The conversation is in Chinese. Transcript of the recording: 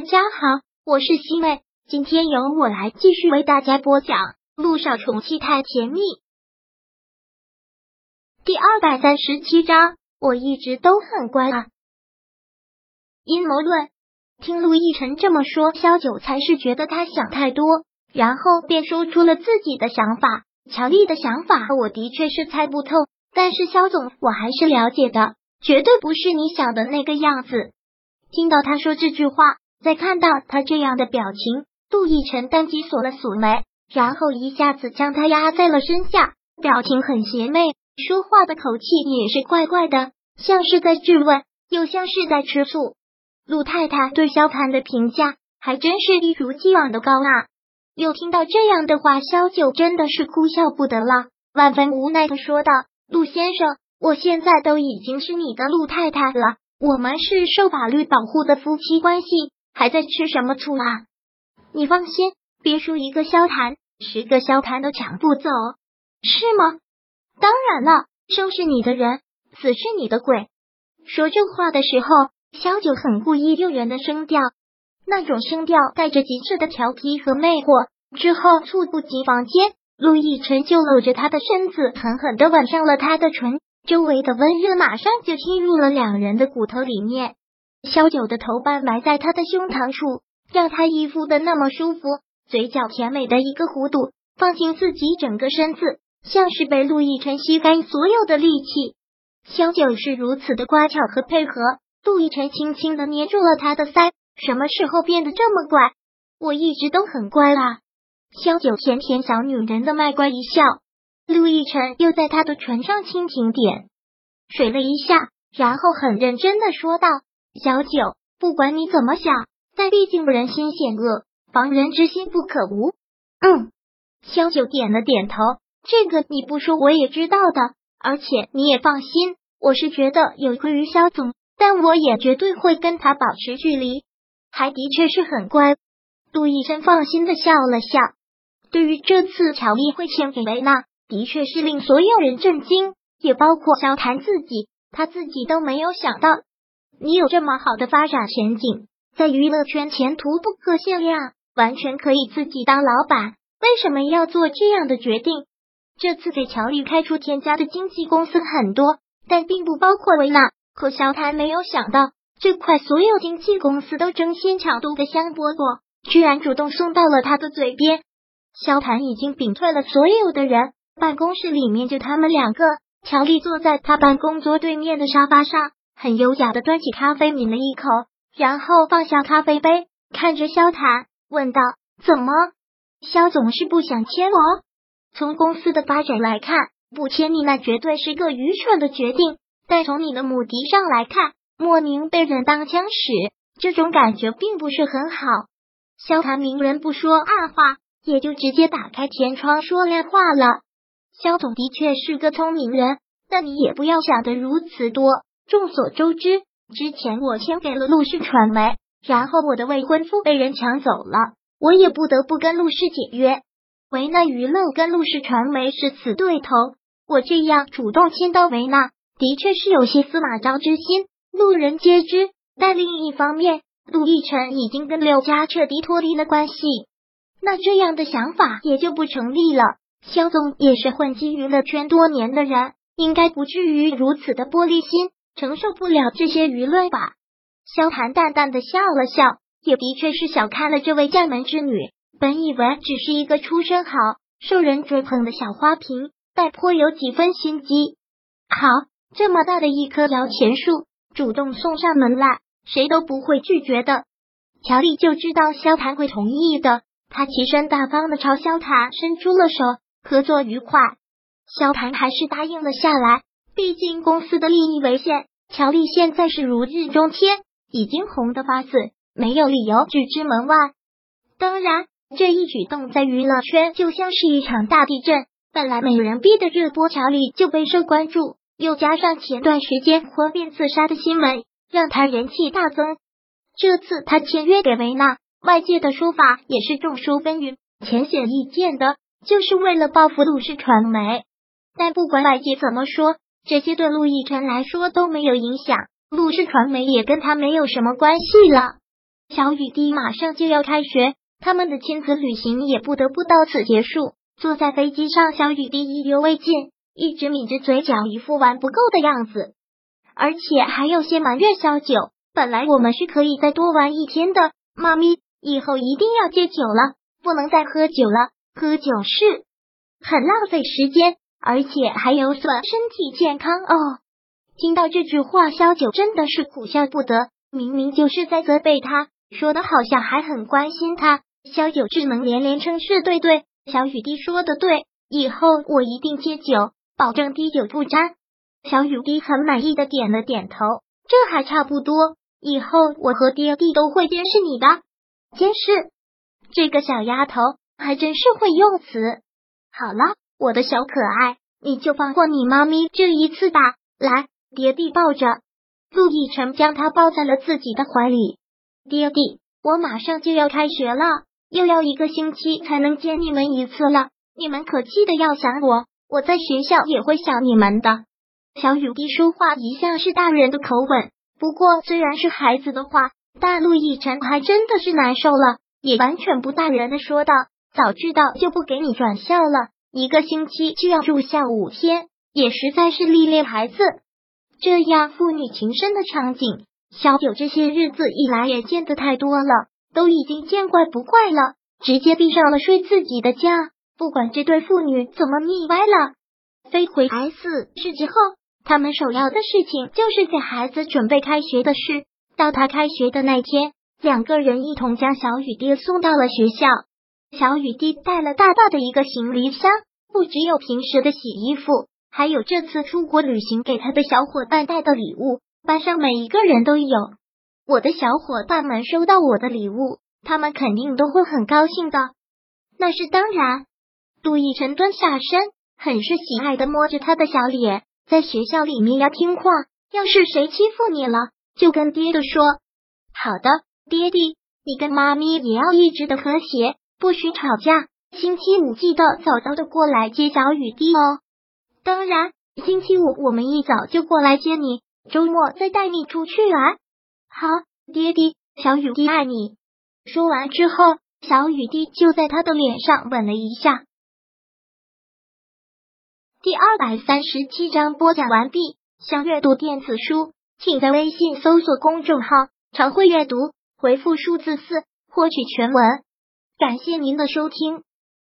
大家好，我是西妹，今天由我来继续为大家播讲《陆少宠妻太甜蜜》第二百三十七章。我一直都很乖啊。阴谋论，听陆亦辰这么说，萧九才是觉得他想太多，然后便说出了自己的想法。乔丽的想法，我的确是猜不透，但是萧总，我还是了解的，绝对不是你想的那个样子。听到他说这句话。在看到他这样的表情，杜奕晨当即锁了锁眉，然后一下子将他压在了身下，表情很邪魅，说话的口气也是怪怪的，像是在质问，又像是在吃醋。陆太太对萧谈的评价还真是一如既往的高啊！又听到这样的话，萧九真的是哭笑不得了，万分无奈的说道：“陆先生，我现在都已经是你的陆太太了，我们是受法律保护的夫妻关系。”还在吃什么醋啊？你放心，别说一个萧谈，十个萧谈都抢不走，是吗？当然了，生是你的人，死是你的鬼。说这话的时候，萧九很故意诱人的声调，那种声调带着极致的调皮和魅惑。之后猝不及防间，陆亦辰就搂着他的身子，狠狠的吻上了他的唇，周围的温热马上就侵入了两人的骨头里面。萧九的头瓣埋在他的胸膛处，让他依附的那么舒服，嘴角甜美的一个弧度，放进自己整个身子，像是被陆亦辰吸干所有的力气。萧九是如此的乖巧和配合，陆亦辰轻轻的捏住了他的腮，什么时候变得这么乖？我一直都很乖啦。萧九甜甜小女人的卖乖一笑，陆亦辰又在他的唇上轻轻点水了一下，然后很认真的说道。小九，不管你怎么想，但毕竟人心险恶，防人之心不可无。嗯，萧九点了点头，这个你不说我也知道的，而且你也放心，我是觉得有亏于萧总，但我也绝对会跟他保持距离。还的确是很乖，杜医生放心的笑了笑。对于这次乔丽会献给维娜，的确是令所有人震惊，也包括萧谈自己，他自己都没有想到。你有这么好的发展前景，在娱乐圈前途不可限量，完全可以自己当老板。为什么要做这样的决定？这次给乔丽开出天价的经纪公司很多，但并不包括维纳。可肖谈没有想到，这块所有经纪公司都争先抢夺的香饽饽，居然主动送到了他的嘴边。萧谈已经屏退了所有的人，办公室里面就他们两个。乔丽坐在他办公桌对面的沙发上。很优雅的端起咖啡，抿了一口，然后放下咖啡杯，看着萧谈问道：“怎么，萧总是不想签我？从公司的发展来看，不签你那绝对是个愚蠢的决定。但从你的目的上来看，莫名被人当枪使，这种感觉并不是很好。”萧谈明人不说暗话，也就直接打开天窗说亮话了。萧总的确是个聪明人，但你也不要想的如此多。众所周知，之前我签给了陆氏传媒，然后我的未婚夫被人抢走了，我也不得不跟陆氏解约。维纳娱乐跟陆氏传媒是死对头，我这样主动签到维纳，的确是有些司马昭之心，路人皆知。但另一方面，陆亦辰已经跟柳家彻底脱离了关系，那这样的想法也就不成立了。肖总也是混迹娱乐圈多年的人，应该不至于如此的玻璃心。承受不了这些舆论吧？萧谈淡淡的笑了笑，也的确是小看了这位将门之女。本以为只是一个出身好、受人追捧的小花瓶，但颇有几分心机。好，这么大的一棵摇钱树，主动送上门来，谁都不会拒绝的。乔丽就知道萧谈会同意的，他齐身大方的朝萧谈伸出了手，合作愉快。萧谈还是答应了下来。毕竟公司的利益为先，乔丽现在是如日中天，已经红得发紫，没有理由拒之门外。当然，这一举动在娱乐圈就像是一场大地震。本来美人逼的热播，乔丽就备受关注，又加上前段时间婚变自杀的新闻，让她人气大增。这次她签约给维纳，外界的说法也是众说纷纭，浅显易见的，就是为了报复陆氏传媒。但不管外界怎么说。这些对陆亦辰来说都没有影响，陆氏传媒也跟他没有什么关系了。小雨滴马上就要开学，他们的亲子旅行也不得不到此结束。坐在飞机上，小雨滴意犹未尽，一直抿着嘴角，一副玩不够的样子，而且还有些埋怨小九。本来我们是可以再多玩一天的，妈咪，以后一定要戒酒了，不能再喝酒了。喝酒是很浪费时间，而且还有损身体健康哦。听到这句话，小九真的是苦笑不得。明明就是在责备他，说的好像还很关心他。小九只能连连称是，对对。小雨滴说的对，以后我一定戒酒，保证滴酒不沾。小雨滴很满意的点了点头，这还差不多。以后我和爹地都会监视你的，监视这个小丫头还真是会用词。好了，我的小可爱，你就放过你妈咪这一次吧。来，爹地抱着陆亦辰，将她抱在了自己的怀里。爹地，我马上就要开学了。又要一个星期才能见你们一次了，你们可记得要想我，我在学校也会想你们的。小雨滴说话一向是大人的口吻，不过虽然是孩子的话，但陆亦辰还真的是难受了，也完全不大人的说道：“早知道就不给你转校了，一个星期就要住校五天，也实在是历练孩子。这样父女情深的场景，小九这些日子以来也见得太多了。”都已经见怪不怪了，直接闭上了睡自己的觉。不管这对父女怎么腻歪了，飞回 S 市之后，他们首要的事情就是给孩子准备开学的事。到他开学的那天，两个人一同将小雨爹送到了学校。小雨滴带了大大的一个行李箱，不只有平时的洗衣服，还有这次出国旅行给他的小伙伴带的礼物，班上每一个人都有。我的小伙伴们收到我的礼物，他们肯定都会很高兴的。那是当然。杜奕晨蹲下身，很是喜爱的摸着他的小脸。在学校里面要听话，要是谁欺负你了，就跟爹的说。好的，爹地，你跟妈咪也要一直的和谐，不许吵架。星期五记得早早的过来接小雨滴哦。当然，星期五我们一早就过来接你，周末再带你出去玩。好，爹地，小雨滴爱你。说完之后，小雨滴就在他的脸上吻了一下。第二百三十七章播讲完毕。想阅读电子书，请在微信搜索公众号“常会阅读”，回复数字四获取全文。感谢您的收听。